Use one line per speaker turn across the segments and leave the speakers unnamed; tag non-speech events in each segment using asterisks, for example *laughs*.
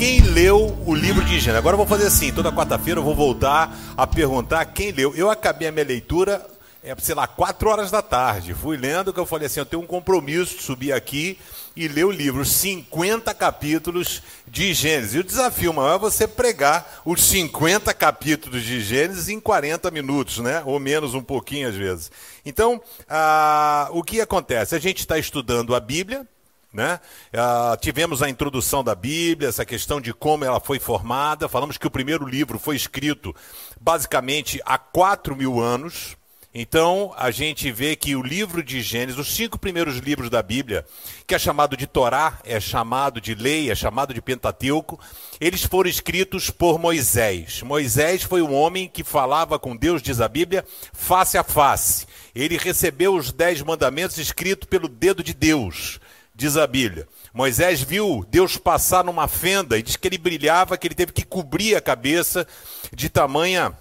Quem leu o livro de Gênesis? Agora eu vou fazer assim, toda quarta-feira eu vou voltar a perguntar quem leu. Eu acabei a minha leitura, é, sei lá, quatro horas da tarde. Fui lendo que eu falei assim, eu tenho um compromisso de subir aqui e ler o livro, 50 capítulos de Gênesis. E o desafio maior é você pregar os 50 capítulos de Gênesis em 40 minutos, né? Ou menos um pouquinho às vezes. Então, ah, o que acontece? A gente está estudando a Bíblia, né? Uh, tivemos a introdução da Bíblia, essa questão de como ela foi formada. Falamos que o primeiro livro foi escrito basicamente há 4 mil anos. Então, a gente vê que o livro de Gênesis, os cinco primeiros livros da Bíblia, que é chamado de Torá, é chamado de lei, é chamado de Pentateuco, eles foram escritos por Moisés. Moisés foi um homem que falava com Deus, diz a Bíblia, face a face. Ele recebeu os dez mandamentos escritos pelo dedo de Deus diz a Bíblia. Moisés viu Deus passar numa fenda e diz que ele brilhava, que ele teve que cobrir a cabeça de tamanha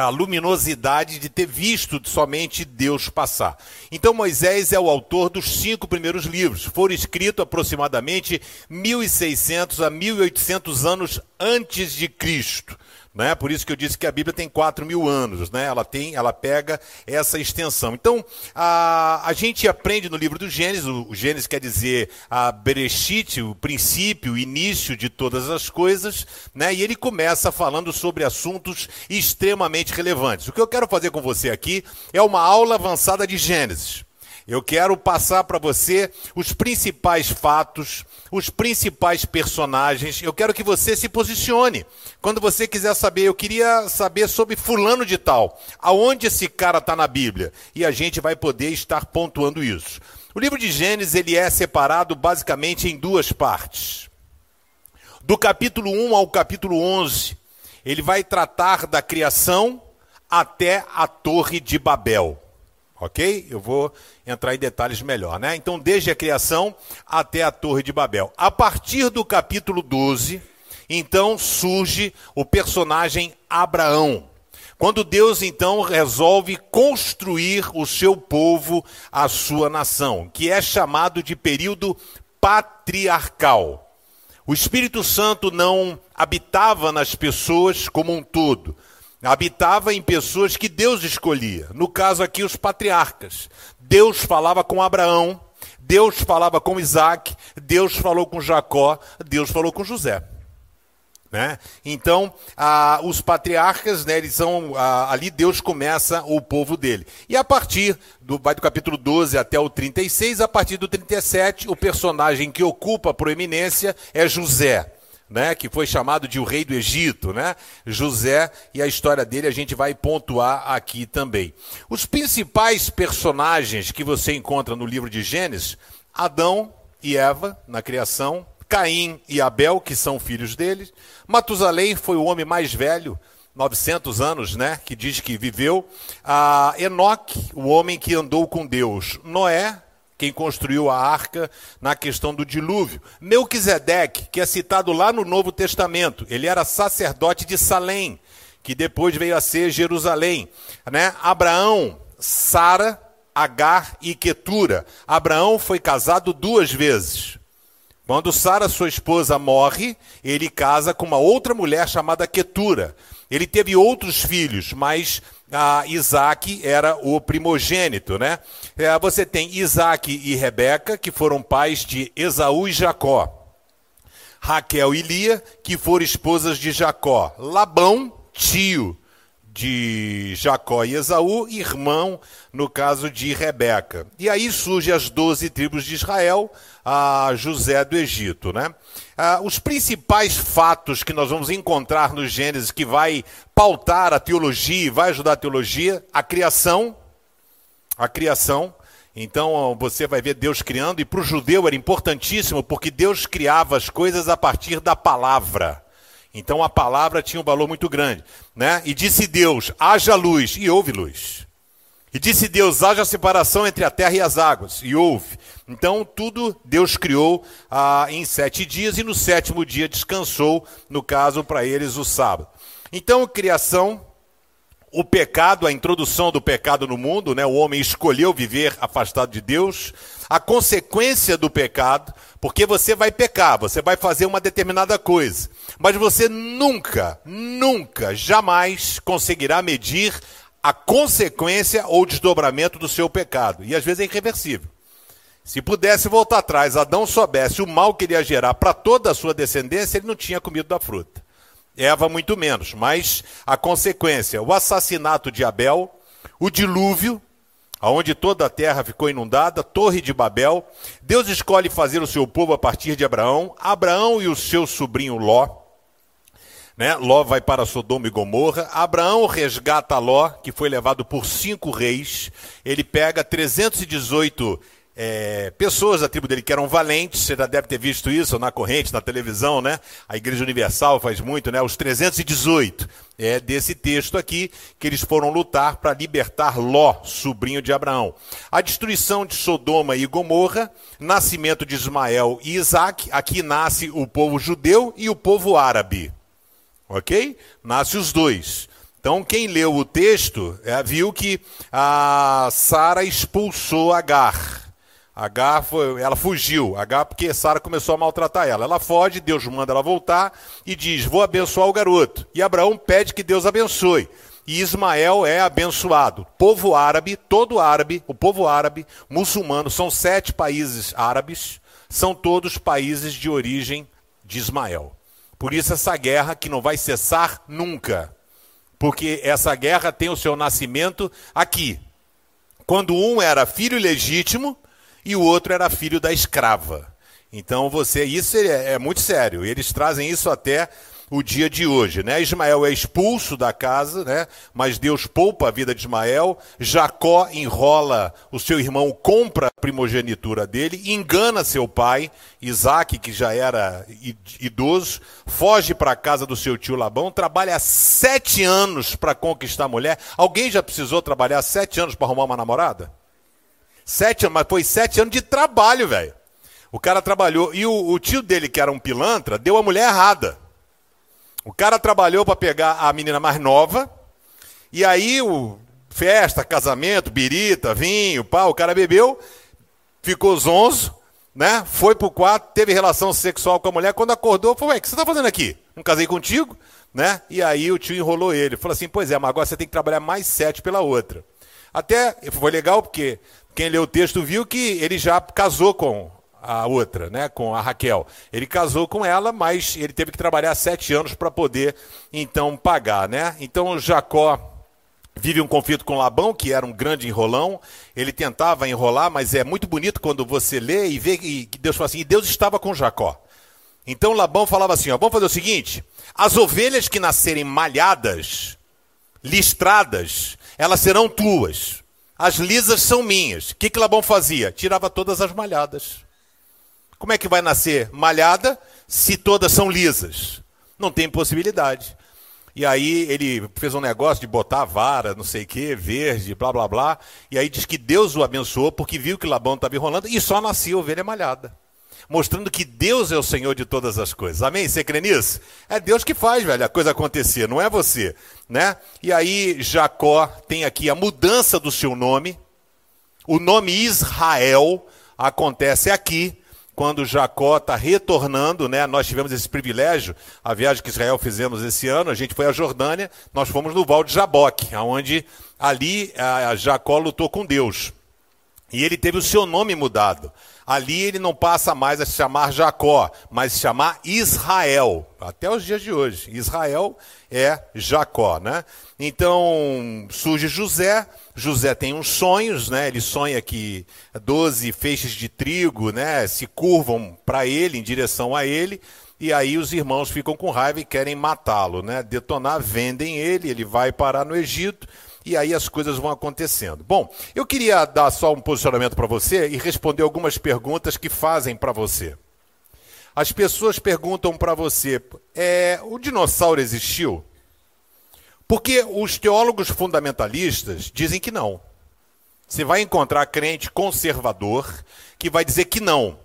a luminosidade de ter visto somente Deus passar. Então Moisés é o autor dos cinco primeiros livros. Foram escritos aproximadamente 1600 a 1800 anos antes de Cristo. Né? Por isso que eu disse que a Bíblia tem 4 mil anos, né? ela, tem, ela pega essa extensão. Então, a, a gente aprende no livro do Gênesis, o, o Gênesis quer dizer a Bereshit, o princípio, o início de todas as coisas, né? e ele começa falando sobre assuntos extremamente relevantes. O que eu quero fazer com você aqui é uma aula avançada de Gênesis. Eu quero passar para você os principais fatos, os principais personagens. Eu quero que você se posicione. Quando você quiser saber, eu queria saber sobre fulano de tal. Aonde esse cara está na Bíblia? E a gente vai poder estar pontuando isso. O livro de Gênesis ele é separado basicamente em duas partes. Do capítulo 1 ao capítulo 11, ele vai tratar da criação até a Torre de Babel. Ok? Eu vou entrar em detalhes melhor, né? Então, desde a criação até a Torre de Babel. A partir do capítulo 12, então surge o personagem Abraão. Quando Deus então resolve construir o seu povo, a sua nação, que é chamado de período patriarcal. O Espírito Santo não habitava nas pessoas como um todo habitava em pessoas que Deus escolhia. No caso aqui, os patriarcas. Deus falava com Abraão, Deus falava com Isaac, Deus falou com Jacó, Deus falou com José. Né? Então, os patriarcas, né, eles são, ali Deus começa o povo dele. E a partir do, vai do capítulo 12 até o 36, a partir do 37, o personagem que ocupa a proeminência é José né, que foi chamado de o rei do Egito, né? José, e a história dele a gente vai pontuar aqui também. Os principais personagens que você encontra no livro de Gênesis, Adão e Eva na criação, Caim e Abel, que são filhos deles, Matusalém foi o homem mais velho, 900 anos, né, que diz que viveu, a Enoque, o homem que andou com Deus, Noé, quem construiu a arca na questão do dilúvio. Melquisedeque, que é citado lá no Novo Testamento, ele era sacerdote de Salém, que depois veio a ser Jerusalém. Né? Abraão, Sara, Agar e Quetura. Abraão foi casado duas vezes. Quando Sara, sua esposa, morre, ele casa com uma outra mulher chamada Quetura. Ele teve outros filhos, mas ah, Isaac era o primogênito, né? É, você tem Isaac e Rebeca, que foram pais de Esaú e Jacó. Raquel e Lia, que foram esposas de Jacó. Labão, tio de Jacó e Esaú, irmão, no caso de Rebeca. E aí surgem as doze tribos de Israel, a José do Egito, né? Ah, os principais fatos que nós vamos encontrar no Gênesis que vai pautar a teologia e vai ajudar a teologia, a criação, a criação. Então você vai ver Deus criando, e para o judeu era importantíssimo, porque Deus criava as coisas a partir da palavra. Então a palavra tinha um valor muito grande. Né? E disse Deus: haja luz, e houve luz. E disse Deus: haja separação entre a terra e as águas. E houve. Então, tudo Deus criou ah, em sete dias, e no sétimo dia descansou, no caso, para eles, o sábado. Então, criação, o pecado, a introdução do pecado no mundo, né? o homem escolheu viver afastado de Deus, a consequência do pecado, porque você vai pecar, você vai fazer uma determinada coisa, mas você nunca, nunca, jamais conseguirá medir a consequência ou desdobramento do seu pecado. E às vezes é irreversível. Se pudesse voltar atrás, Adão soubesse o mal que ele ia gerar para toda a sua descendência, ele não tinha comido da fruta. Eva muito menos, mas a consequência, o assassinato de Abel, o dilúvio, aonde toda a terra ficou inundada, Torre de Babel. Deus escolhe fazer o seu povo a partir de Abraão, Abraão e o seu sobrinho Ló. Né? Ló vai para Sodoma e Gomorra. Abraão resgata Ló, que foi levado por cinco reis. Ele pega 318 é, pessoas da tribo dele que eram valentes, você já deve ter visto isso na corrente, na televisão, né? A Igreja Universal faz muito, né? Os 318 é desse texto aqui que eles foram lutar para libertar Ló, sobrinho de Abraão. A destruição de Sodoma e Gomorra, nascimento de Ismael e Isaac, aqui nasce o povo judeu e o povo árabe. Ok? Nasce os dois. Então, quem leu o texto é, viu que a Sara expulsou Agar. Agar foi, ela fugiu. Agar porque Sara começou a maltratar ela. Ela foge, Deus manda ela voltar e diz: Vou abençoar o garoto. E Abraão pede que Deus abençoe. E Ismael é abençoado. Povo árabe, todo árabe, o povo árabe, muçulmano, são sete países árabes, são todos países de origem de Ismael. Por isso essa guerra que não vai cessar nunca. Porque essa guerra tem o seu nascimento aqui. Quando um era filho legítimo e o outro era filho da escrava. Então você, isso é, é muito sério. Eles trazem isso até o dia de hoje, né? Ismael é expulso da casa, né? Mas Deus poupa a vida de Ismael. Jacó enrola o seu irmão, compra a primogenitura dele, engana seu pai, Isaac, que já era idoso, foge para a casa do seu tio Labão, trabalha sete anos para conquistar a mulher. Alguém já precisou trabalhar sete anos para arrumar uma namorada? Sete anos, mas foi sete anos de trabalho, velho. O cara trabalhou. E o, o tio dele, que era um pilantra, deu a mulher errada. O cara trabalhou para pegar a menina mais nova, e aí o festa, casamento, birita, vinho, pau, o cara bebeu, ficou zonzo, né? Foi pro quarto, teve relação sexual com a mulher, quando acordou, falou: "Ué, o que você tá fazendo aqui? Não casei contigo?" Né? E aí o tio enrolou ele, falou assim: "Pois é, mas agora você tem que trabalhar mais sete pela outra." Até foi legal porque quem leu o texto viu que ele já casou com a outra, né, com a Raquel. Ele casou com ela, mas ele teve que trabalhar sete anos para poder então pagar, né? Então Jacó vive um conflito com Labão, que era um grande enrolão. Ele tentava enrolar, mas é muito bonito quando você lê e vê que Deus fala assim: e Deus estava com Jacó. Então Labão falava assim: ó, vamos fazer o seguinte: as ovelhas que nascerem malhadas, listradas, elas serão tuas. As lisas são minhas. O que, que Labão fazia? Tirava todas as malhadas. Como é que vai nascer malhada se todas são lisas? Não tem possibilidade. E aí ele fez um negócio de botar vara, não sei o que, verde, blá blá blá. E aí diz que Deus o abençoou porque viu que Labão estava enrolando e só nascia ovelha malhada. Mostrando que Deus é o Senhor de todas as coisas. Amém? Você crê nisso? É Deus que faz, velho, a coisa acontecer, não é você. Né? E aí Jacó tem aqui a mudança do seu nome. O nome Israel acontece aqui quando Jacó está retornando, né? Nós tivemos esse privilégio, a viagem que Israel fizemos esse ano, a gente foi à Jordânia, nós fomos no Val de Jaboque, onde ali a Jacó lutou com Deus. E ele teve o seu nome mudado. Ali ele não passa mais a se chamar Jacó, mas se chamar Israel, até os dias de hoje. Israel é Jacó, né? Então surge José, José tem uns sonhos, né? Ele sonha que doze feixes de trigo, né, se curvam para ele, em direção a ele, e aí os irmãos ficam com raiva e querem matá-lo, né? Detonar, vendem ele, ele vai parar no Egito e aí as coisas vão acontecendo. Bom, eu queria dar só um posicionamento para você e responder algumas perguntas que fazem para você. As pessoas perguntam para você: é, o dinossauro existiu? Porque os teólogos fundamentalistas dizem que não. Você vai encontrar crente conservador que vai dizer que não,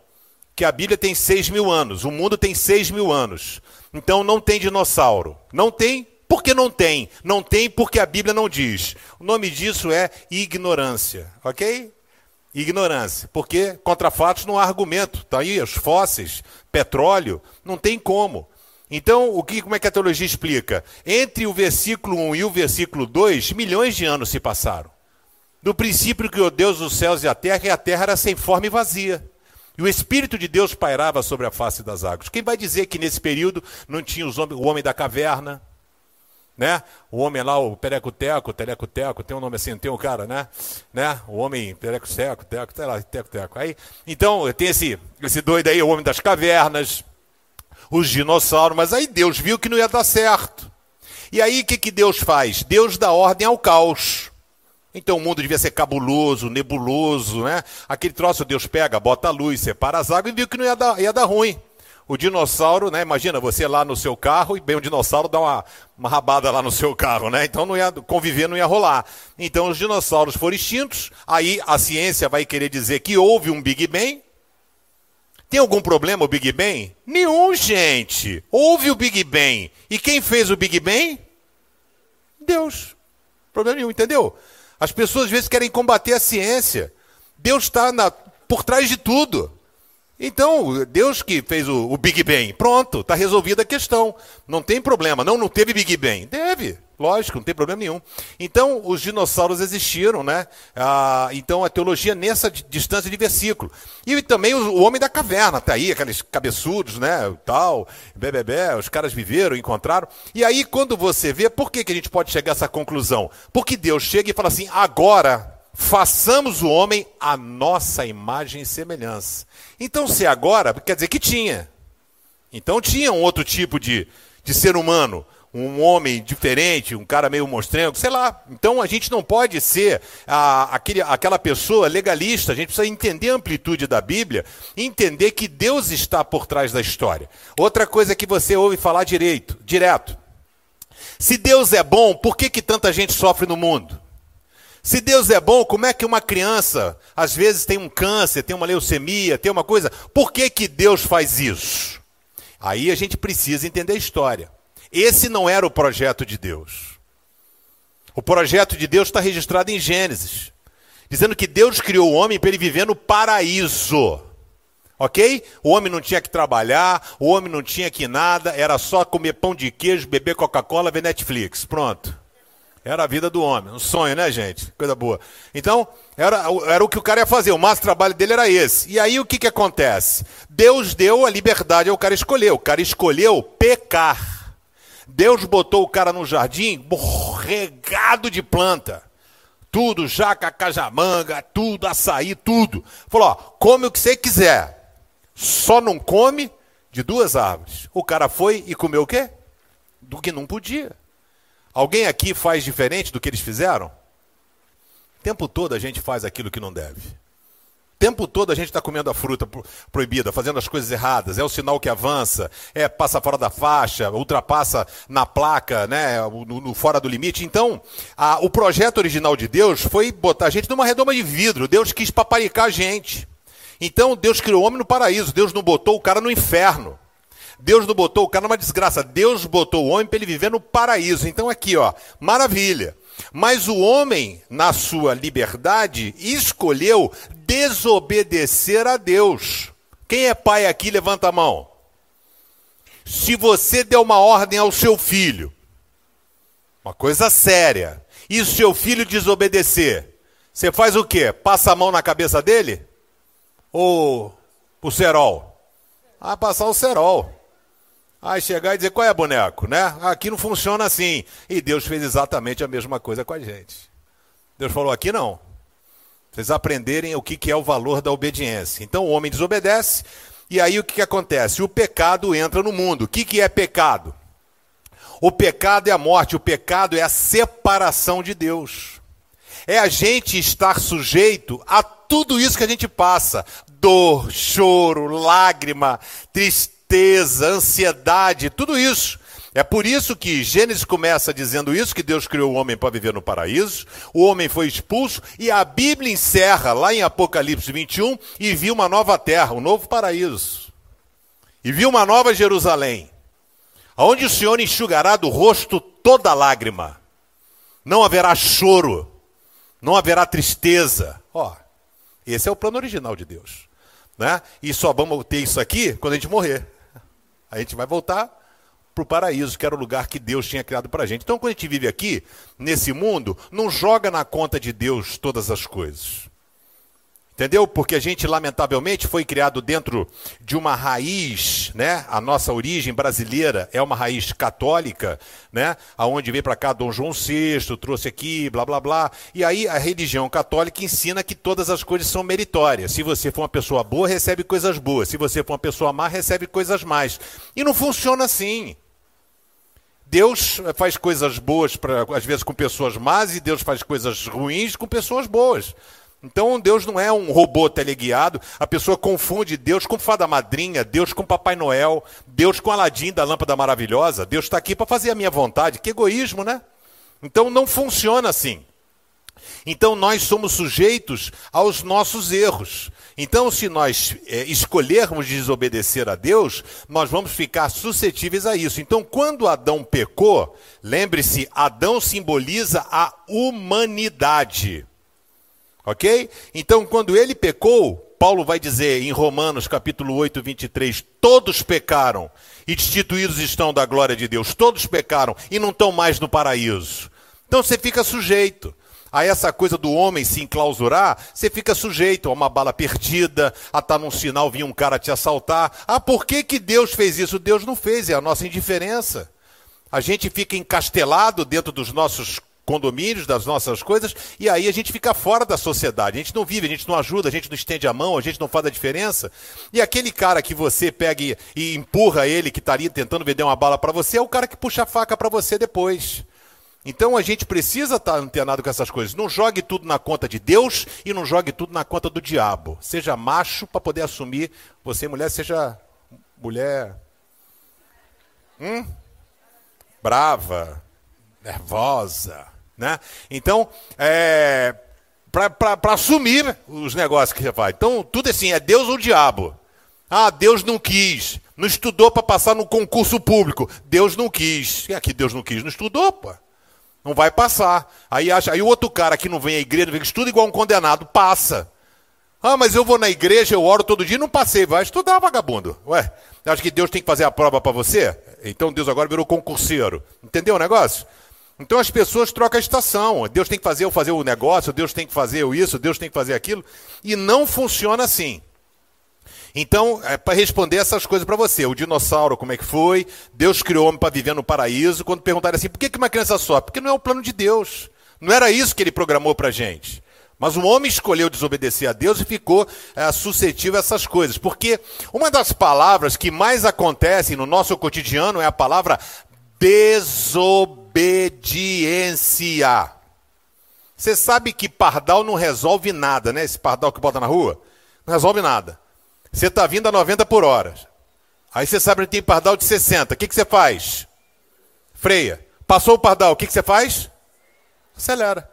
que a Bíblia tem seis mil anos, o mundo tem seis mil anos. Então não tem dinossauro. Não tem porque não tem. Não tem porque a Bíblia não diz. O nome disso é ignorância, ok? Ignorância. Porque contra fatos não há argumento. Está aí os fósseis, petróleo, não tem como. Então, o que, como é que a teologia explica? Entre o versículo 1 e o versículo 2, milhões de anos se passaram. Do princípio que o Deus dos céus e a terra, e a terra era sem forma e vazia. E o Espírito de Deus pairava sobre a face das águas. Quem vai dizer que nesse período não tinha os homens, o homem da caverna, né? O homem lá, o pereco-teco, teleco-teco, tem um nome assim, tem um cara, né? né? O homem pereco-teco, teco, sei lá, teco-teco. Aí, então, tem esse, esse doido aí, o homem das cavernas, os dinossauros, mas aí Deus viu que não ia dar certo. E aí o que, que Deus faz? Deus dá ordem ao caos. Então o mundo devia ser cabuloso, nebuloso, né? Aquele troço Deus pega, bota a luz, separa as águas e viu que não ia dar, ia dar ruim. O dinossauro, né? Imagina você lá no seu carro e bem um dinossauro dá uma, uma rabada lá no seu carro, né? Então não ia conviver, não ia rolar. Então os dinossauros foram extintos. Aí a ciência vai querer dizer que houve um Big Bang. Tem algum problema o Big Bang? Nenhum, gente. Houve o Big Bang. E quem fez o Big Bang? Deus. Problema nenhum, entendeu? As pessoas às vezes querem combater a ciência. Deus está por trás de tudo. Então, Deus que fez o, o Big Bang, pronto, está resolvida a questão. Não tem problema. Não, não teve Big Bang. Teve, lógico, não tem problema nenhum. Então, os dinossauros existiram, né? Ah, então, a teologia nessa distância de versículo. E também o, o homem da caverna, tá aí, aqueles cabeçudos, né? Tal, bebê, os caras viveram, encontraram. E aí, quando você vê, por que, que a gente pode chegar a essa conclusão? Porque Deus chega e fala assim: agora façamos o homem a nossa imagem e semelhança. Então, se agora, quer dizer que tinha. Então tinha um outro tipo de, de ser humano, um homem diferente, um cara meio monstrengo, sei lá. Então a gente não pode ser a, aquele, aquela pessoa legalista, a gente precisa entender a amplitude da Bíblia, entender que Deus está por trás da história. Outra coisa que você ouve falar direito, direto. Se Deus é bom, por que, que tanta gente sofre no mundo? Se Deus é bom, como é que uma criança, às vezes, tem um câncer, tem uma leucemia, tem uma coisa? Por que, que Deus faz isso? Aí a gente precisa entender a história. Esse não era o projeto de Deus. O projeto de Deus está registrado em Gênesis, dizendo que Deus criou o homem para ele viver no paraíso. Ok? O homem não tinha que trabalhar, o homem não tinha que nada, era só comer pão de queijo, beber Coca-Cola, ver Netflix. Pronto. Era a vida do homem. Um sonho, né, gente? Coisa boa. Então, era, era o que o cara ia fazer. O máximo trabalho dele era esse. E aí o que, que acontece? Deus deu a liberdade ao cara escolher. O cara escolheu pecar. Deus botou o cara no jardim regado de planta. Tudo, jaca, cajamanga, tudo, açaí, tudo. Falou, ó, come o que você quiser. Só não come de duas árvores. O cara foi e comeu o quê? Do que não podia. Alguém aqui faz diferente do que eles fizeram? O tempo todo a gente faz aquilo que não deve. O tempo todo a gente está comendo a fruta proibida, fazendo as coisas erradas. É o sinal que avança, é passa fora da faixa, ultrapassa na placa, né, no, no fora do limite. Então, a, o projeto original de Deus foi botar a gente numa redoma de vidro. Deus quis paparicar a gente. Então, Deus criou o homem no paraíso. Deus não botou o cara no inferno. Deus não botou o cara numa desgraça. Deus botou o homem para ele viver no paraíso. Então aqui, ó, maravilha. Mas o homem, na sua liberdade, escolheu desobedecer a Deus. Quem é pai aqui, levanta a mão. Se você der uma ordem ao seu filho, uma coisa séria, e o seu filho desobedecer, você faz o quê? Passa a mão na cabeça dele? Ou o cerol? Ah, passar o cerol. Aí chegar e dizer, qual é, boneco? Né? Aqui não funciona assim. E Deus fez exatamente a mesma coisa com a gente. Deus falou, aqui não. Vocês aprenderem o que, é o valor da obediência. Então o homem desobedece, e aí o que, que acontece? O pecado entra no mundo. O que, que é pecado? O pecado é a morte, o pecado é a separação de Deus. É a gente estar sujeito a tudo isso que a gente passa: dor, choro, lágrima, tristeza tristeza, ansiedade, tudo isso. É por isso que Gênesis começa dizendo isso, que Deus criou o homem para viver no paraíso, o homem foi expulso, e a Bíblia encerra lá em Apocalipse 21 e viu uma nova terra, um novo paraíso. E viu uma nova Jerusalém, onde o Senhor enxugará do rosto toda lágrima. Não haverá choro, não haverá tristeza. Ó, esse é o plano original de Deus. Né? E só vamos ter isso aqui quando a gente morrer. A gente vai voltar para o paraíso, que era o lugar que Deus tinha criado para a gente. Então, quando a gente vive aqui, nesse mundo, não joga na conta de Deus todas as coisas. Entendeu? Porque a gente, lamentavelmente, foi criado dentro de uma raiz, né? A nossa origem brasileira é uma raiz católica, né? Aonde veio para cá Dom João VI, trouxe aqui, blá blá blá. E aí a religião católica ensina que todas as coisas são meritórias. Se você for uma pessoa boa, recebe coisas boas. Se você for uma pessoa má, recebe coisas más. E não funciona assim. Deus faz coisas boas, pra, às vezes, com pessoas más, e Deus faz coisas ruins com pessoas boas. Então Deus não é um robô teleguiado, a pessoa confunde Deus com fada madrinha, Deus com Papai Noel, Deus com Aladim da lâmpada maravilhosa. Deus está aqui para fazer a minha vontade. Que egoísmo, né? Então não funciona assim. Então nós somos sujeitos aos nossos erros. Então, se nós é, escolhermos desobedecer a Deus, nós vamos ficar suscetíveis a isso. Então, quando Adão pecou, lembre-se, Adão simboliza a humanidade. Ok? Então, quando ele pecou, Paulo vai dizer em Romanos capítulo 8, 23, todos pecaram e destituídos estão da glória de Deus. Todos pecaram e não estão mais no paraíso. Então você fica sujeito a essa coisa do homem se enclausurar, você fica sujeito a uma bala perdida, a estar tá num sinal vir um cara te assaltar. Ah, por que, que Deus fez isso? Deus não fez, é a nossa indiferença. A gente fica encastelado dentro dos nossos condomínios, das nossas coisas, e aí a gente fica fora da sociedade. A gente não vive, a gente não ajuda, a gente não estende a mão, a gente não faz a diferença. E aquele cara que você pega e, e empurra ele, que estaria tentando vender uma bala para você, é o cara que puxa a faca para você depois. Então a gente precisa estar antenado com essas coisas. Não jogue tudo na conta de Deus e não jogue tudo na conta do diabo. Seja macho para poder assumir. Você, mulher, seja mulher. Hum? Brava, nervosa. Né? Então, é, para assumir os negócios que você faz. Então, tudo assim, é Deus ou o diabo. Ah, Deus não quis. Não estudou para passar no concurso público. Deus não quis. E aqui Deus não quis, não estudou, pô. Não vai passar. Aí, acha, aí o outro cara que não vem à igreja, vem estuda igual um condenado, passa. Ah, mas eu vou na igreja, eu oro todo dia, não passei. Vai estudar, vagabundo. Ué, acha que Deus tem que fazer a prova para você? Então Deus agora virou concurseiro. Entendeu o negócio? Então as pessoas trocam a estação. Deus tem que fazer eu fazer o negócio, Deus tem que fazer eu isso, Deus tem que fazer aquilo. E não funciona assim. Então, é para responder essas coisas para você, o dinossauro, como é que foi? Deus criou o homem para viver no paraíso. Quando perguntaram assim, por que uma criança sofre? Porque não é o plano de Deus. Não era isso que ele programou para gente. Mas o homem escolheu desobedecer a Deus e ficou é, suscetível a essas coisas. Porque uma das palavras que mais acontecem no nosso cotidiano é a palavra desobediência. Você sabe que pardal não resolve nada, né? Esse pardal que bota na rua? Não resolve nada. Você está vindo a 90 por hora. Aí você sabe que tem pardal de 60. O que, que você faz? Freia. Passou o pardal, o que, que você faz? Acelera.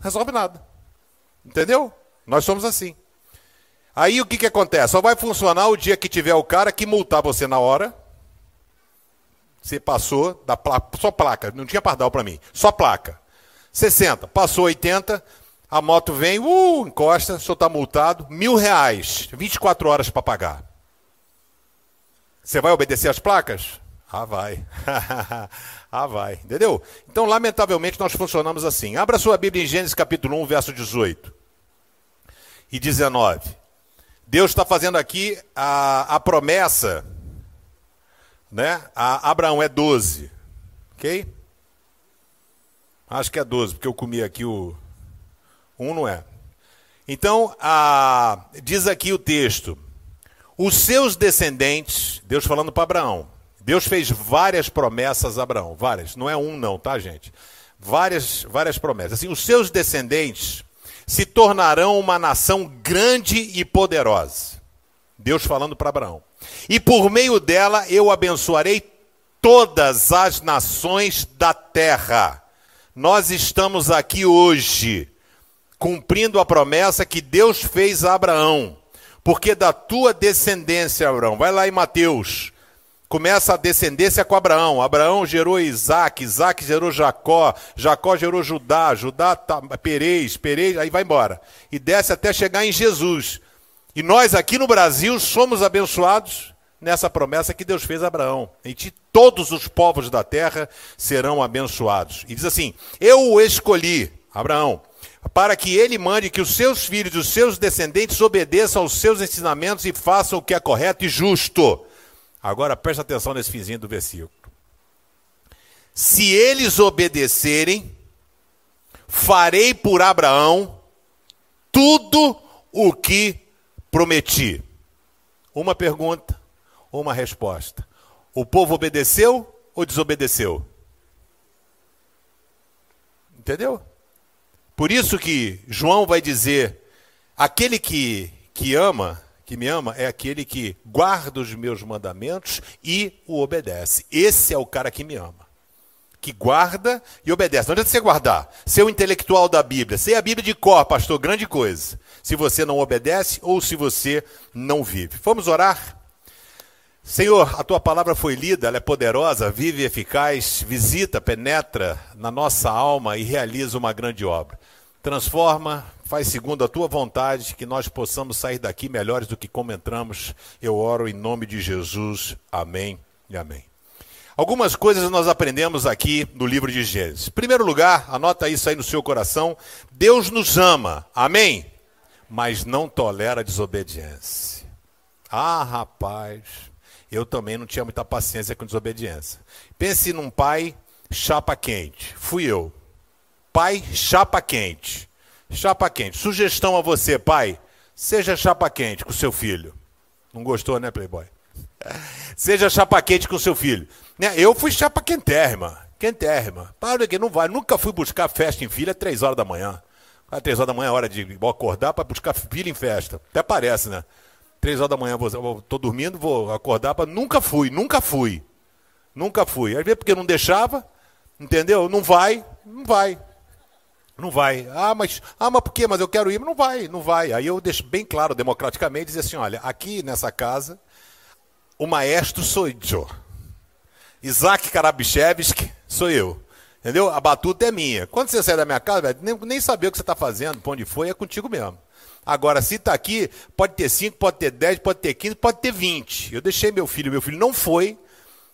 Resolve nada. Entendeu? Nós somos assim. Aí o que, que acontece? Só vai funcionar o dia que tiver o cara que multar você na hora. Você passou da placa, só placa, não tinha pardal para mim, só placa. 60, passou 80, a moto vem, uh, encosta, o senhor está multado, mil reais, 24 horas para pagar. Você vai obedecer as placas? Ah, vai. *laughs* ah, vai. Entendeu? Então, lamentavelmente, nós funcionamos assim. Abra sua Bíblia em Gênesis capítulo 1, verso 18 e 19. Deus está fazendo aqui a, a promessa, né? A Abraão é 12, ok? Acho que é 12, porque eu comi aqui o, um não é. Então, a, diz aqui o texto: os seus descendentes, Deus falando para Abraão, Deus fez várias promessas a Abraão, várias, não é um não, tá, gente? Várias, várias promessas. Assim, os seus descendentes se tornarão uma nação grande e poderosa. Deus falando para Abraão. E por meio dela eu abençoarei todas as nações da terra. Nós estamos aqui hoje cumprindo a promessa que Deus fez a Abraão. Porque da tua descendência, Abraão, vai lá em Mateus, começa a descendência com Abraão. Abraão gerou Isaac, Isaac gerou Jacó, Jacó gerou Judá, Judá tá, Perez, Perez, aí vai embora. E desce até chegar em Jesus. E nós aqui no Brasil somos abençoados nessa promessa que Deus fez a Abraão. E todos os povos da terra serão abençoados. E diz assim: Eu o escolhi, Abraão, para que ele mande que os seus filhos e os seus descendentes obedeçam aos seus ensinamentos e façam o que é correto e justo. Agora preste atenção nesse finzinho do versículo. Se eles obedecerem, farei por Abraão tudo o que prometi. Uma pergunta, uma resposta. O povo obedeceu ou desobedeceu? Entendeu? Por isso que João vai dizer: aquele que, que ama, que me ama, é aquele que guarda os meus mandamentos e o obedece. Esse é o cara que me ama. Que guarda e obedece. Não adianta você guardar. Ser o intelectual da Bíblia. Ser a Bíblia de cor, pastor, grande coisa. Se você não obedece ou se você não vive. Vamos orar? Senhor, a tua palavra foi lida, ela é poderosa, vive eficaz, visita, penetra na nossa alma e realiza uma grande obra. Transforma, faz segundo a tua vontade, que nós possamos sair daqui melhores do que como entramos. Eu oro em nome de Jesus. Amém e amém. Algumas coisas nós aprendemos aqui no livro de Gênesis. Em primeiro lugar, anota isso aí no seu coração: Deus nos ama, amém? Mas não tolera desobediência. Ah, rapaz, eu também não tinha muita paciência com desobediência. Pense num pai chapa quente. Fui eu. Pai chapa quente. Chapa quente. Sugestão a você, pai. Seja chapa quente com seu filho. Não gostou, né, Playboy? *laughs* Seja chapa quente com seu filho. Né? Eu fui chapa quentérrima. Quentérrima. Para que não vai. Nunca fui buscar festa em filha às três horas da manhã. Às três horas da manhã é hora de acordar para buscar filha em festa. Até parece, né? Três horas da manhã, vou, tô dormindo, vou acordar para. Nunca fui, nunca fui. Nunca fui. Às vezes porque não deixava, entendeu? Não vai, não vai. Não vai. Ah, mas, ah, mas por quê? Mas eu quero ir. Não vai, não vai. Aí eu deixo bem claro, democraticamente, dizer assim: olha, aqui nessa casa, o maestro sou eu. Isaac Karabichevski sou eu. Entendeu? A batuta é minha. Quando você sair da minha casa, velho, nem, nem saber o que você está fazendo, para onde foi, é contigo mesmo. Agora, se está aqui, pode ter 5, pode ter 10, pode ter 15, pode ter 20. Eu deixei meu filho, meu filho não foi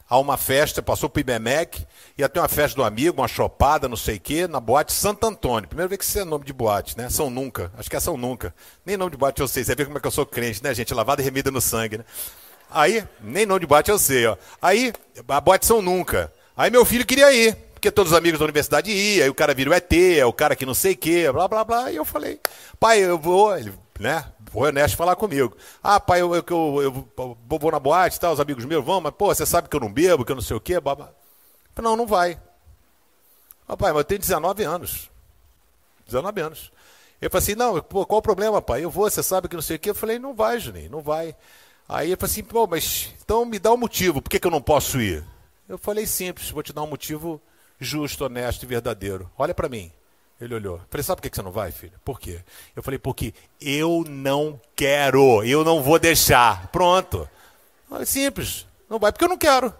a uma festa, passou para o IBMEC, ia ter uma festa do amigo, uma chopada, não sei o quê, na boate Santo Antônio. Primeiro vez que isso é nome de boate, né? São Nunca. Acho que é São Nunca. Nem nome de boate eu sei. Você vê como é que eu sou crente, né, gente? Lavada e remida no sangue, né? Aí, nem nome de boate eu sei, ó. Aí, a boate São Nunca. Aí meu filho queria ir, porque todos os amigos da universidade iam, aí o cara vira o ET, é o cara que não sei o quê, blá, blá, blá. E eu falei, pai, eu vou, ele, né? O Ernesto falar comigo. Ah, pai, eu, eu, eu, eu, vou na boate, tá, os amigos meus vão, mas, pô, você sabe que eu não bebo, que eu não sei o quê. Blá, Não, não vai. Ah, pai, mas eu tenho 19 anos. 19 anos. Ele falou assim, não, pô, qual o problema, pai? Eu vou, você sabe que não sei o quê. Eu falei, não vai, Juninho, não vai. Aí ele falou assim, pô, mas então me dá um motivo, por que, que eu não posso ir? Eu falei simples, vou te dar um motivo justo, honesto e verdadeiro. Olha para mim. Ele olhou. Falei, sabe por que você não vai, filho? Por quê? Eu falei, porque eu não quero, eu não vou deixar. Pronto. Simples. Não vai porque eu não quero.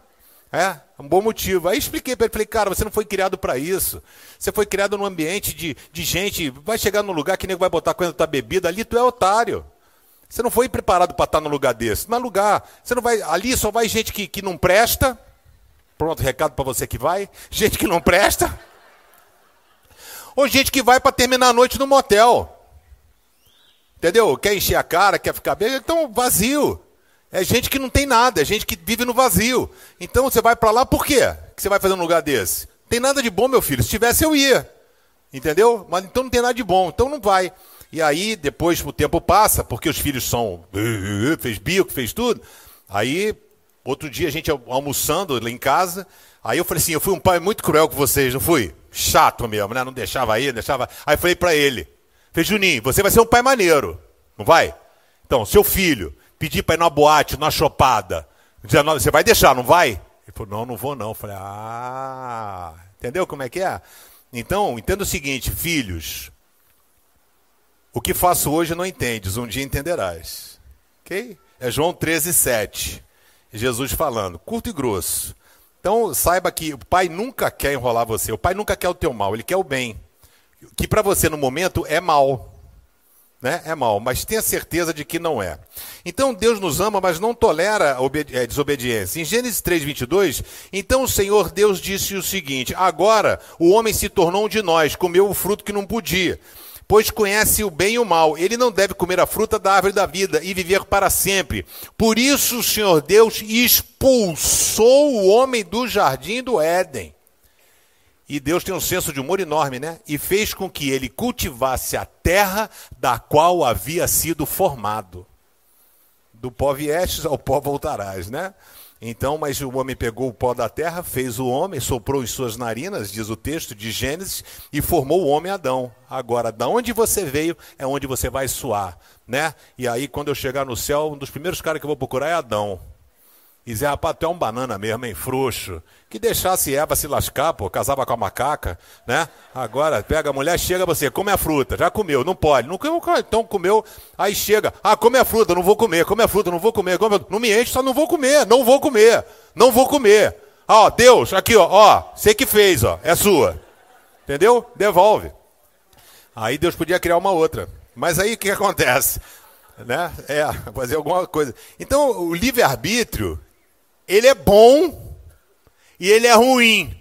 É, um bom motivo. Aí expliquei para ele, falei, cara, você não foi criado para isso. Você foi criado num ambiente de, de gente, vai chegar num lugar que nem vai botar coisa da bebida, ali tu é otário. Você não foi preparado para estar num lugar desse. Não é lugar, você não vai, ali só vai gente que, que não presta. Pronto, recado para você que vai. Gente que não presta. Ou gente que vai para terminar a noite no motel. Entendeu? Quer encher a cara, quer ficar bem, então vazio. É gente que não tem nada, é gente que vive no vazio. Então você vai para lá por quê? Que você vai fazer um lugar desse? Tem nada de bom, meu filho. Se tivesse eu ia. Entendeu? Mas então não tem nada de bom, então não vai. E aí depois o tempo passa, porque os filhos são *laughs* fez bico, fez tudo. Aí outro dia a gente almoçando lá em casa, aí eu falei assim, eu fui um pai muito cruel com vocês, não fui? chato mesmo, né? Não deixava aí, deixava. Aí falei para ele: Falei, Juninho, você vai ser um pai maneiro, não vai? Então, seu filho pedir para ir numa boate, numa chopada, você vai deixar, não vai? Ele falou: Não, não vou não. Eu falei: Ah, entendeu como é que é? Então, entenda o seguinte, filhos. O que faço hoje não entendes, um dia entenderás. Ok? É João 13, 7. Jesus falando, curto e grosso. Então, saiba que o pai nunca quer enrolar você, o pai nunca quer o teu mal, ele quer o bem. Que para você no momento é mal. Né? É mal, mas tenha certeza de que não é. Então Deus nos ama, mas não tolera a é, desobediência. Em Gênesis 3, 22, então o Senhor Deus disse o seguinte: Agora o homem se tornou um de nós, comeu o fruto que não podia pois conhece o bem e o mal. Ele não deve comer a fruta da árvore da vida e viver para sempre. Por isso o Senhor Deus expulsou o homem do jardim do Éden. E Deus tem um senso de humor enorme, né? E fez com que ele cultivasse a terra da qual havia sido formado. Do pó viestes ao pó voltarás, né? Então, mas o homem pegou o pó da terra, fez o homem, soprou em suas narinas, diz o texto de Gênesis, e formou o homem Adão. Agora, da onde você veio é onde você vai suar, né? E aí, quando eu chegar no céu, um dos primeiros caras que eu vou procurar é Adão. E dizer, rapaz, tu é um banana mesmo, hein, frouxo. Que deixasse Eva se lascar, pô, casava com a macaca, né? Agora, pega a mulher, chega você, come a fruta. Já comeu, não pode. Não então comeu, aí chega, ah, come a fruta, não vou comer, come a fruta, não vou comer. Come, não me enche, só não vou comer, não vou comer, não vou comer. Ah, ó, Deus, aqui, ó, ó, que fez, ó, é sua. Entendeu? Devolve. Aí Deus podia criar uma outra. Mas aí o que acontece? Né? É, fazer alguma coisa. Então, o livre-arbítrio, ele é bom e ele é ruim.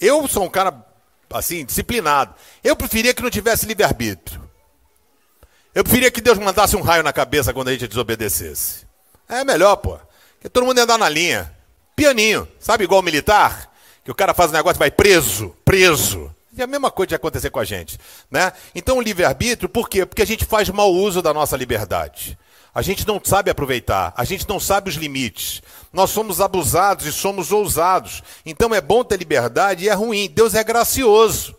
Eu sou um cara, assim, disciplinado. Eu preferia que não tivesse livre-arbítrio. Eu preferia que Deus mandasse um raio na cabeça quando a gente desobedecesse. É melhor, pô. Que todo mundo andar na linha. Pianinho. Sabe igual militar? Que o cara faz um negócio e vai preso, preso. E a mesma coisa de acontecer com a gente. Né? Então, o livre-arbítrio, por quê? Porque a gente faz mau uso da nossa liberdade. A gente não sabe aproveitar, a gente não sabe os limites. Nós somos abusados e somos ousados. Então é bom ter liberdade e é ruim. Deus é gracioso.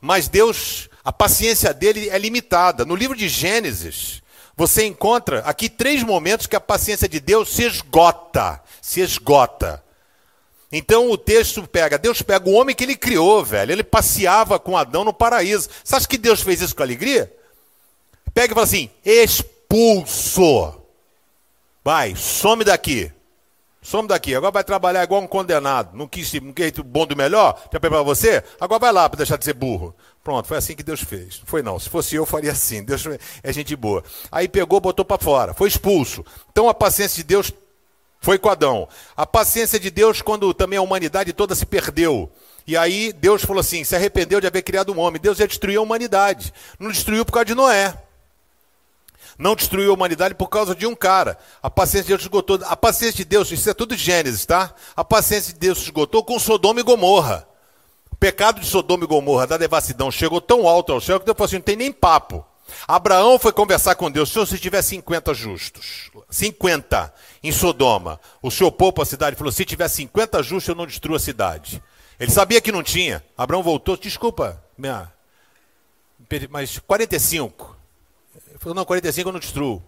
Mas Deus, a paciência dele é limitada. No livro de Gênesis, você encontra aqui três momentos que a paciência de Deus se esgota. Se esgota. Então o texto pega, Deus pega o homem que ele criou, velho. Ele passeava com Adão no paraíso. Você acha que Deus fez isso com alegria? Pega e fala assim: expulso. Vai, some daqui. Some daqui. Agora vai trabalhar igual um condenado. Não quis, não quis bom do melhor? Já para você? Agora vai lá para deixar de ser burro. Pronto, foi assim que Deus fez. Foi não. Se fosse eu, faria assim. Deus é gente boa. Aí pegou, botou para fora. Foi expulso. Então a paciência de Deus foi com Adão. A paciência de Deus quando também a humanidade toda se perdeu. E aí Deus falou assim: se arrependeu de haver criado um homem. Deus ia destruir a humanidade. Não destruiu por causa de Noé não destruiu a humanidade por causa de um cara. A paciência de Deus esgotou. A paciência de Deus, isso é tudo Gênesis, tá? A paciência de Deus esgotou com Sodoma e Gomorra. O pecado de Sodoma e Gomorra, da devassidão, chegou tão alto ao céu que Deus falou assim: não tem nem papo. Abraão foi conversar com Deus, Senhor, se tiver 50 justos, 50 em Sodoma, o senhor poupa a cidade, falou, se tiver 50 justos, eu não destruo a cidade. Ele sabia que não tinha. Abraão voltou, desculpa, minha, mas 45. Falou, não, 45 eu não destruo.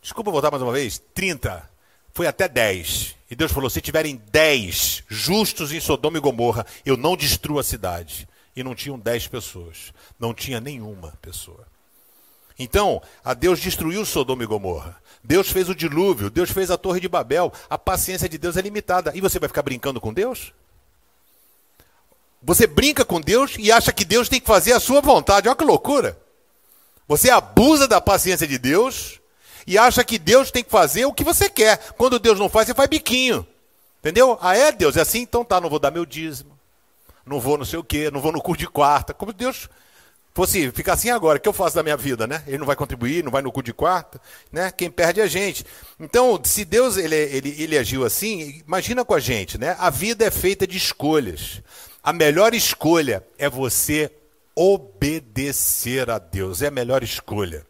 Desculpa voltar mais uma vez. 30. Foi até 10. E Deus falou: se tiverem 10 justos em Sodoma e Gomorra, eu não destruo a cidade. E não tinham 10 pessoas. Não tinha nenhuma pessoa. Então, a Deus destruiu Sodoma e Gomorra. Deus fez o dilúvio, Deus fez a Torre de Babel. A paciência de Deus é limitada. E você vai ficar brincando com Deus? Você brinca com Deus e acha que Deus tem que fazer a sua vontade. Olha que loucura. Você abusa da paciência de Deus e acha que Deus tem que fazer o que você quer. Quando Deus não faz, você faz biquinho. Entendeu? Ah, é Deus, é assim? Então tá, não vou dar meu dízimo. Não vou não sei o quê, não vou no curso de quarta. Como Deus fosse ficar assim agora, o que eu faço da minha vida, né? Ele não vai contribuir, não vai no cu de quarta, né? Quem perde é a gente. Então, se Deus ele, ele, ele agiu assim, imagina com a gente, né? A vida é feita de escolhas. A melhor escolha é você obedecer a Deus. É a melhor escolha.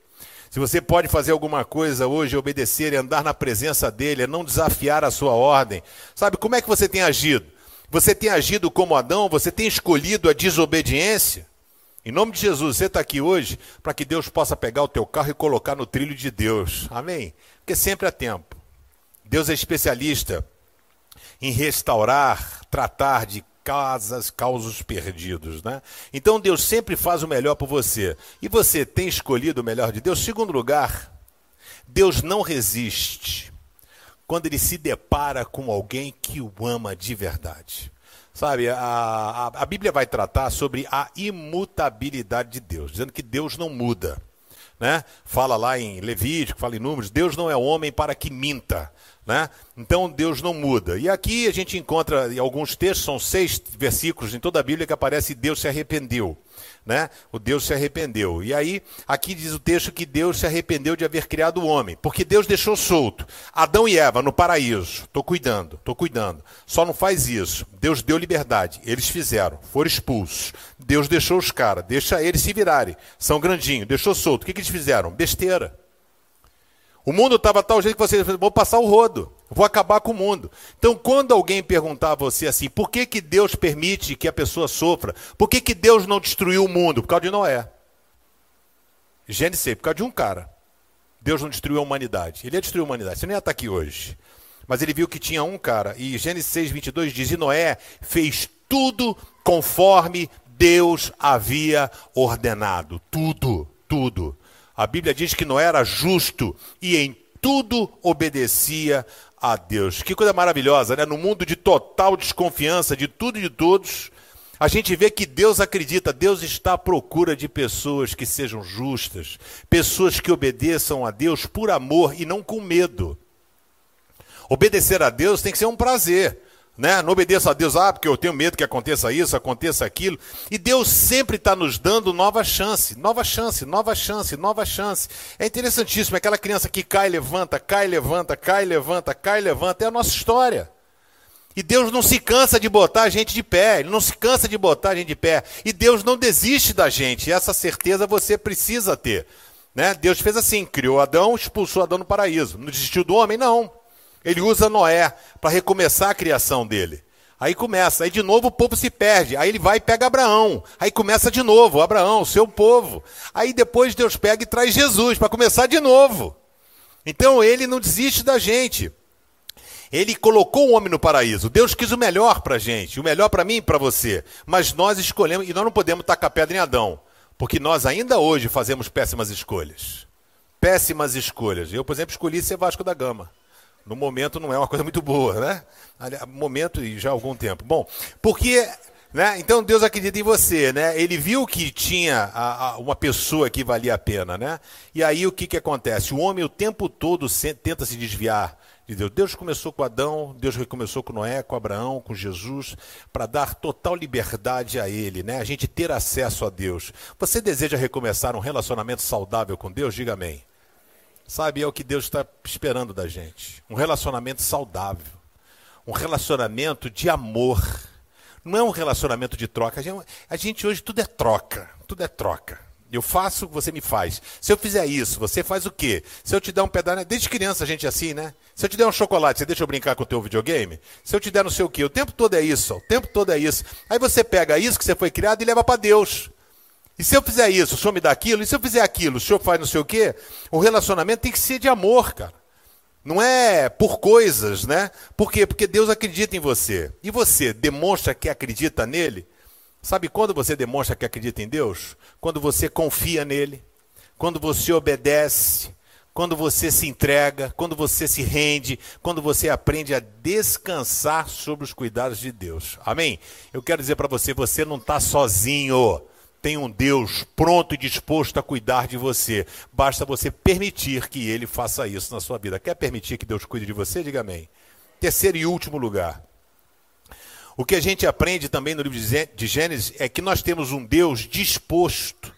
Se você pode fazer alguma coisa hoje, obedecer e andar na presença dele, é não desafiar a sua ordem. Sabe como é que você tem agido? Você tem agido como Adão? Você tem escolhido a desobediência? Em nome de Jesus, você está aqui hoje para que Deus possa pegar o teu carro e colocar no trilho de Deus. Amém? Porque sempre há tempo. Deus é especialista em restaurar, tratar de casas, causos perdidos, né? Então Deus sempre faz o melhor por você. E você tem escolhido o melhor de Deus? Segundo lugar, Deus não resiste quando ele se depara com alguém que o ama de verdade. Sabe, a, a, a Bíblia vai tratar sobre a imutabilidade de Deus, dizendo que Deus não muda. Né? Fala lá em Levítico, fala em Números, Deus não é homem para que minta. Né? Então Deus não muda. E aqui a gente encontra em alguns textos, são seis versículos em toda a Bíblia que aparece Deus se arrependeu. Né? O Deus se arrependeu. E aí, aqui diz o texto que Deus se arrependeu de haver criado o homem, porque Deus deixou solto Adão e Eva no paraíso. Estou cuidando, estou cuidando. Só não faz isso. Deus deu liberdade. Eles fizeram, foram expulsos. Deus deixou os caras, deixa eles se virarem. São grandinhos, deixou solto. O que, que eles fizeram? Besteira. O mundo estava tal jeito que você vou passar o rodo, vou acabar com o mundo. Então, quando alguém perguntar a você assim, por que, que Deus permite que a pessoa sofra? Por que, que Deus não destruiu o mundo? Por causa de Noé. Gênesis, por causa de um cara. Deus não destruiu a humanidade. Ele ia destruir a humanidade. Você nem ia estar aqui hoje. Mas ele viu que tinha um cara. E Gênesis 6, 22 diz: E Noé fez tudo conforme Deus havia ordenado. Tudo, tudo. A Bíblia diz que Noé era justo e em tudo obedecia a Deus. Que coisa maravilhosa, né? No mundo de total desconfiança de tudo e de todos, a gente vê que Deus acredita, Deus está à procura de pessoas que sejam justas, pessoas que obedeçam a Deus por amor e não com medo. Obedecer a Deus tem que ser um prazer. Né? Não obedeça a Deus, ah, porque eu tenho medo que aconteça isso, aconteça aquilo. E Deus sempre está nos dando nova chance, nova chance, nova chance, nova chance. É interessantíssimo, aquela criança que cai, levanta, cai, levanta, cai, levanta, cai, levanta, é a nossa história. E Deus não se cansa de botar a gente de pé, Ele não se cansa de botar a gente de pé. E Deus não desiste da gente, essa certeza você precisa ter. Né? Deus fez assim, criou Adão, expulsou Adão no paraíso. Não desistiu do homem? Não. Ele usa Noé para recomeçar a criação dele. Aí começa, aí de novo o povo se perde. Aí ele vai e pega Abraão. Aí começa de novo, Abraão, seu povo. Aí depois Deus pega e traz Jesus para começar de novo. Então ele não desiste da gente. Ele colocou o homem no paraíso. Deus quis o melhor para a gente, o melhor para mim e para você. Mas nós escolhemos, e nós não podemos tacar pedra em Adão, porque nós ainda hoje fazemos péssimas escolhas. Péssimas escolhas. Eu, por exemplo, escolhi ser Vasco da Gama no momento não é uma coisa muito boa, né? Momento e já há algum tempo. Bom, porque né? Então Deus acredita em você, né? Ele viu que tinha a, a, uma pessoa que valia a pena, né? E aí o que, que acontece? O homem o tempo todo se, tenta se desviar de Deus. Deus começou com Adão, Deus recomeçou com Noé, com Abraão, com Jesus, para dar total liberdade a ele, né? A gente ter acesso a Deus. Você deseja recomeçar um relacionamento saudável com Deus? Diga amém. Sabe, é o que Deus está esperando da gente. Um relacionamento saudável. Um relacionamento de amor. Não é um relacionamento de troca. A gente, a gente hoje tudo é troca. Tudo é troca. Eu faço, você me faz. Se eu fizer isso, você faz o quê? Se eu te der um pedaço. Desde criança a gente é assim, né? Se eu te der um chocolate, você deixa eu brincar com o teu videogame? Se eu te der não sei o quê, o tempo todo é isso, o tempo todo é isso. Aí você pega isso que você foi criado e leva para Deus. E se eu fizer isso, o senhor me dá aquilo, e se eu fizer aquilo, o senhor faz não sei o quê, o relacionamento tem que ser de amor, cara. Não é por coisas, né? Por quê? Porque Deus acredita em você. E você demonstra que acredita nele? Sabe quando você demonstra que acredita em Deus? Quando você confia nele, quando você obedece, quando você se entrega, quando você se rende, quando você aprende a descansar sobre os cuidados de Deus. Amém? Eu quero dizer para você, você não está sozinho tem um Deus pronto e disposto a cuidar de você. Basta você permitir que ele faça isso na sua vida. Quer permitir que Deus cuide de você? Diga amém. Terceiro e último lugar. O que a gente aprende também no livro de Gênesis é que nós temos um Deus disposto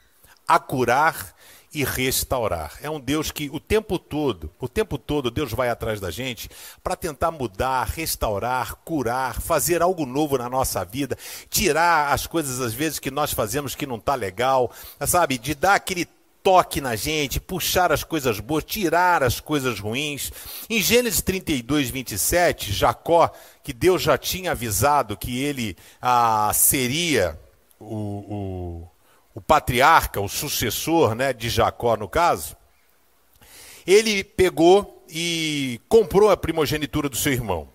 a curar e restaurar. É um Deus que o tempo todo, o tempo todo Deus vai atrás da gente para tentar mudar, restaurar, curar, fazer algo novo na nossa vida, tirar as coisas às vezes que nós fazemos que não tá legal, sabe, de dar aquele toque na gente, puxar as coisas boas, tirar as coisas ruins. Em Gênesis 32, 27, Jacó, que Deus já tinha avisado que ele ah, seria o, o o patriarca, o sucessor né, de Jacó, no caso, ele pegou e comprou a primogenitura do seu irmão.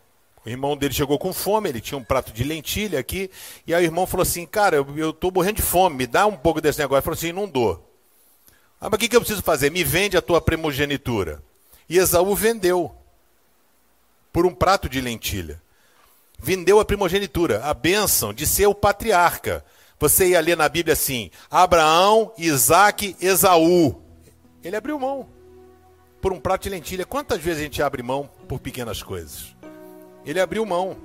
O irmão dele chegou com fome, ele tinha um prato de lentilha aqui, e aí o irmão falou assim: Cara, eu, eu tô morrendo de fome, me dá um pouco desse negócio. Ele falou assim: Não dou. Ah, mas o que, que eu preciso fazer? Me vende a tua primogenitura. E Esaú vendeu por um prato de lentilha. Vendeu a primogenitura, a bênção de ser o patriarca. Você ia ler na Bíblia assim: Abraão, Isaac, Esaú. Ele abriu mão por um prato de lentilha. Quantas vezes a gente abre mão por pequenas coisas? Ele abriu mão.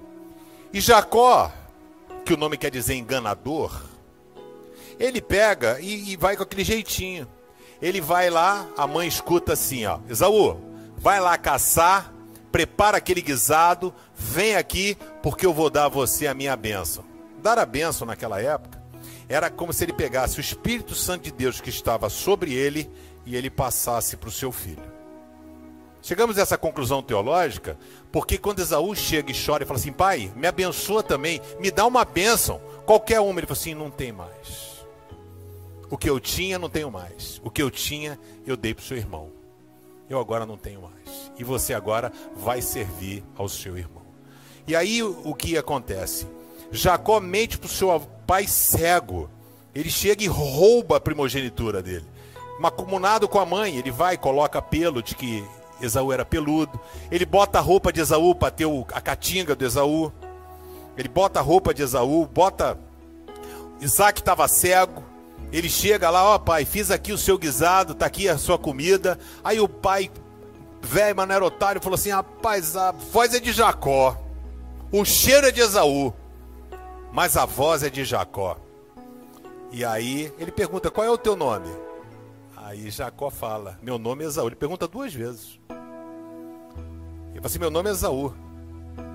E Jacó, que o nome quer dizer enganador, ele pega e, e vai com aquele jeitinho. Ele vai lá, a mãe escuta assim, ó, Esaú, vai lá caçar, prepara aquele guisado, vem aqui, porque eu vou dar a você a minha bênção. Dar a bênção naquela época era como se ele pegasse o Espírito Santo de Deus que estava sobre ele e ele passasse para o seu filho. Chegamos a essa conclusão teológica porque quando Esaú chega e chora e fala assim: Pai, me abençoa também, me dá uma bênção, qualquer uma, ele fala assim: Não tem mais. O que eu tinha, não tenho mais. O que eu tinha, eu dei para o seu irmão. Eu agora não tenho mais. E você agora vai servir ao seu irmão. E aí o que acontece? Jacó mente para o seu pai cego. Ele chega e rouba a primogenitura dele. Macumunado com a mãe, ele vai coloca pelo de que Esaú era peludo. Ele bota a roupa de Esaú para ter a catinga do Esaú. Ele bota a roupa de Esaú, bota. Isaac estava cego. Ele chega lá, ó oh, pai, fiz aqui o seu guisado, tá aqui a sua comida. Aí o pai, velho, mas não era otário, falou assim: rapaz, a voz é de Jacó. O cheiro é de Esaú. Mas a voz é de Jacó. E aí ele pergunta: qual é o teu nome? Aí Jacó fala: Meu nome é Esaú. Ele pergunta duas vezes. Ele fala assim: Meu nome é Esaú.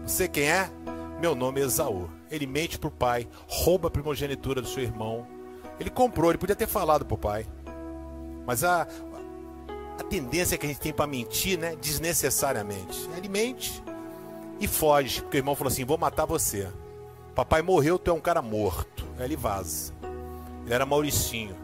Você quem é? Meu nome é Esaú. Ele mente para o pai, rouba a primogenitura do seu irmão. Ele comprou, ele podia ter falado para o pai. Mas a, a tendência que a gente tem para mentir, né? Desnecessariamente. Ele mente e foge. Porque o irmão falou assim: Vou matar você. Papai morreu, tu é um cara morto. Aí ele vaza. Ele era Mauricinho.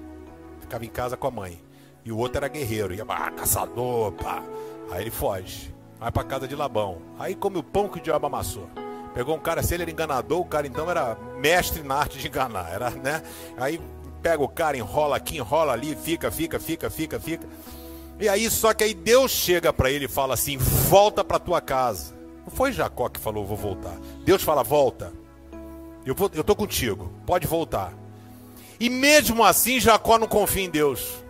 Ficava em casa com a mãe. E o outro era guerreiro, ia, ah, caçador, pá. Aí ele foge, vai pra casa de Labão. Aí come o pão que o diabo amassou. Pegou um cara, se ele era enganador, o cara então era mestre na arte de enganar, era, né? Aí pega o cara, enrola aqui, enrola ali, fica, fica, fica, fica, fica. E aí, só que aí Deus chega para ele e fala assim: volta para tua casa. Não foi Jacó que falou, vou voltar. Deus fala, volta. Eu, vou, eu tô contigo, pode voltar. E mesmo assim, Jacó não confia em Deus.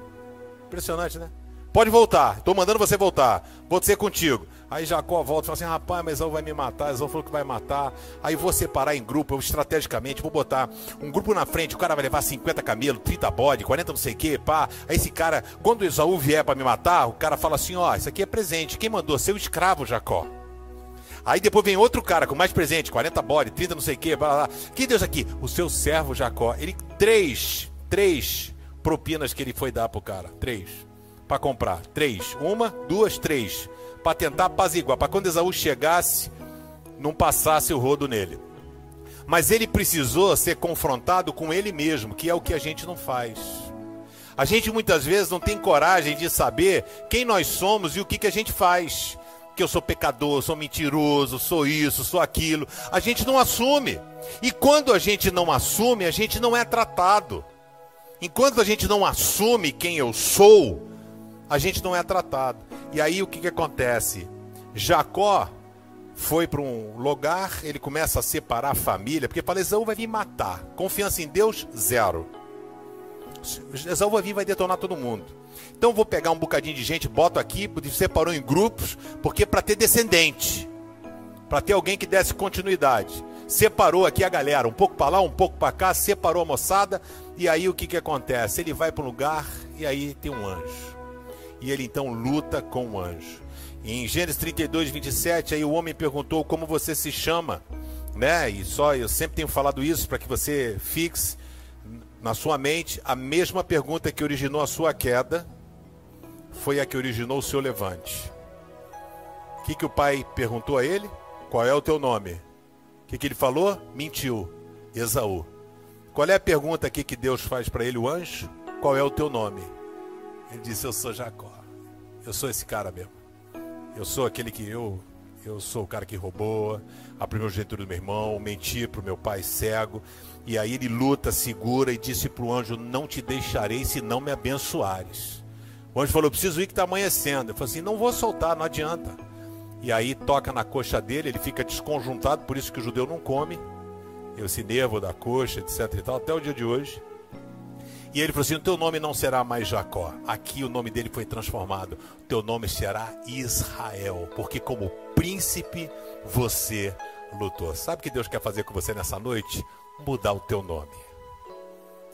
Impressionante, né? Pode voltar, estou mandando você voltar, vou ser contigo. Aí Jacó volta e fala assim: rapaz, mas Esaú vai me matar, Esaú falou que vai matar. Aí vou separar em grupo, eu estrategicamente vou botar um grupo na frente, o cara vai levar 50 camelos, 30 bode, 40 não sei o que, pá. Aí esse cara, quando Esaú vier para me matar, o cara fala assim: ó, isso aqui é presente. Quem mandou? Seu escravo, Jacó. Aí depois vem outro cara com mais presente, 40 bode, 30 não sei o que, blá, blá. Que Deus aqui? O seu servo Jacó. Ele, três, três propinas que ele foi dar pro cara. Três. Para comprar. Três. Uma, duas, três. Para tentar apaziguar. Para quando Esaú chegasse, não passasse o rodo nele. Mas ele precisou ser confrontado com ele mesmo, que é o que a gente não faz. A gente muitas vezes não tem coragem de saber quem nós somos e o que, que a gente faz. Que eu sou pecador, sou mentiroso, sou isso, sou aquilo. A gente não assume. E quando a gente não assume, a gente não é tratado. Enquanto a gente não assume quem eu sou, a gente não é tratado. E aí o que, que acontece? Jacó foi para um lugar, ele começa a separar a família, porque fala: Esaú vai vir matar. Confiança em Deus, zero. Esaú vai vir vai detonar todo mundo. Então vou pegar um bocadinho de gente, boto aqui, separou em grupos, porque para ter descendente, para ter alguém que desse continuidade separou aqui a galera, um pouco para lá, um pouco para cá, separou a moçada, e aí o que, que acontece? Ele vai para um lugar e aí tem um anjo. E ele então luta com o anjo. Em Gênesis 32, 27, aí o homem perguntou como você se chama, né? E só eu sempre tenho falado isso para que você fixe na sua mente a mesma pergunta que originou a sua queda foi a que originou o seu levante. O que, que o pai perguntou a ele? Qual é o teu nome? O que, que ele falou? Mentiu. Esaú. Qual é a pergunta aqui que Deus faz para ele, o anjo? Qual é o teu nome? Ele disse: Eu sou Jacó. Eu sou esse cara mesmo. Eu sou aquele que eu eu sou o cara que roubou a primogenitura do meu irmão, menti para o meu pai cego. E aí ele luta, segura e disse para o anjo: Não te deixarei se não me abençoares. O anjo falou: Preciso ir que está amanhecendo. Eu falei assim: Não vou soltar, não adianta. E aí toca na coxa dele, ele fica desconjuntado, por isso que o judeu não come. Esse nervo da coxa, etc e tal, até o dia de hoje. E ele falou assim: O teu nome não será mais Jacó. Aqui o nome dele foi transformado. O teu nome será Israel, porque como príncipe você lutou. Sabe o que Deus quer fazer com você nessa noite? Mudar o teu nome.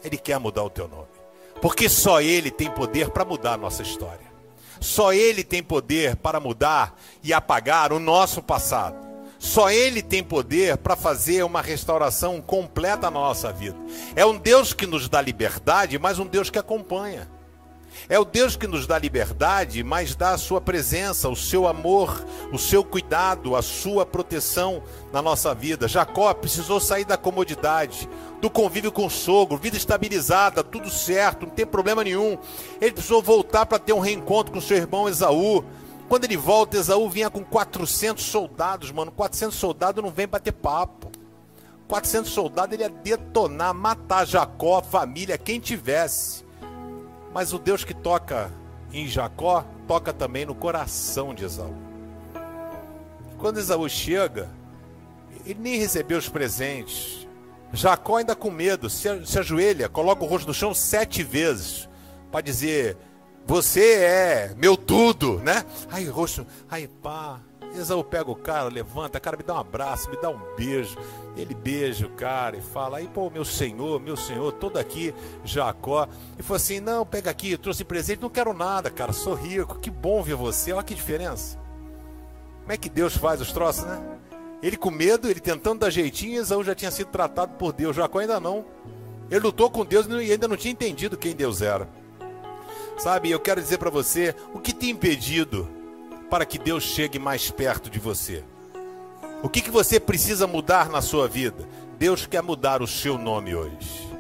Ele quer mudar o teu nome. Porque só Ele tem poder para mudar a nossa história. Só Ele tem poder para mudar e apagar o nosso passado. Só Ele tem poder para fazer uma restauração completa na nossa vida. É um Deus que nos dá liberdade, mas um Deus que acompanha. É o Deus que nos dá liberdade, mas dá a sua presença, o seu amor, o seu cuidado, a sua proteção na nossa vida. Jacó precisou sair da comodidade, do convívio com o sogro, vida estabilizada, tudo certo, não tem problema nenhum. Ele precisou voltar para ter um reencontro com seu irmão Esaú. Quando ele volta, Esaú vinha com 400 soldados, mano. 400 soldados não vem bater papo. 400 soldados ele ia detonar, matar Jacó, a família, quem tivesse. Mas o Deus que toca em Jacó, toca também no coração de Esaú. Quando Esaú chega, ele nem recebeu os presentes. Jacó ainda com medo, se, ajoelha, coloca o rosto no chão sete vezes para dizer: você é meu tudo, né? Aí, rosto, aí, pá. Esaú pega o cara, levanta, cara, me dá um abraço, me dá um beijo. Ele beija o cara e fala, aí, pô, meu senhor, meu senhor, todo aqui, Jacó. E falou assim: não, pega aqui, eu trouxe presente, não quero nada, cara, sou rico, que bom ver você, olha que diferença. Como é que Deus faz os troços, né? Ele com medo, ele tentando dar jeitinho, Esaú já tinha sido tratado por Deus, Jacó ainda não. Ele lutou com Deus e ainda não tinha entendido quem Deus era. Sabe, eu quero dizer para você o que tem impedido para que Deus chegue mais perto de você. O que, que você precisa mudar na sua vida? Deus quer mudar o seu nome hoje.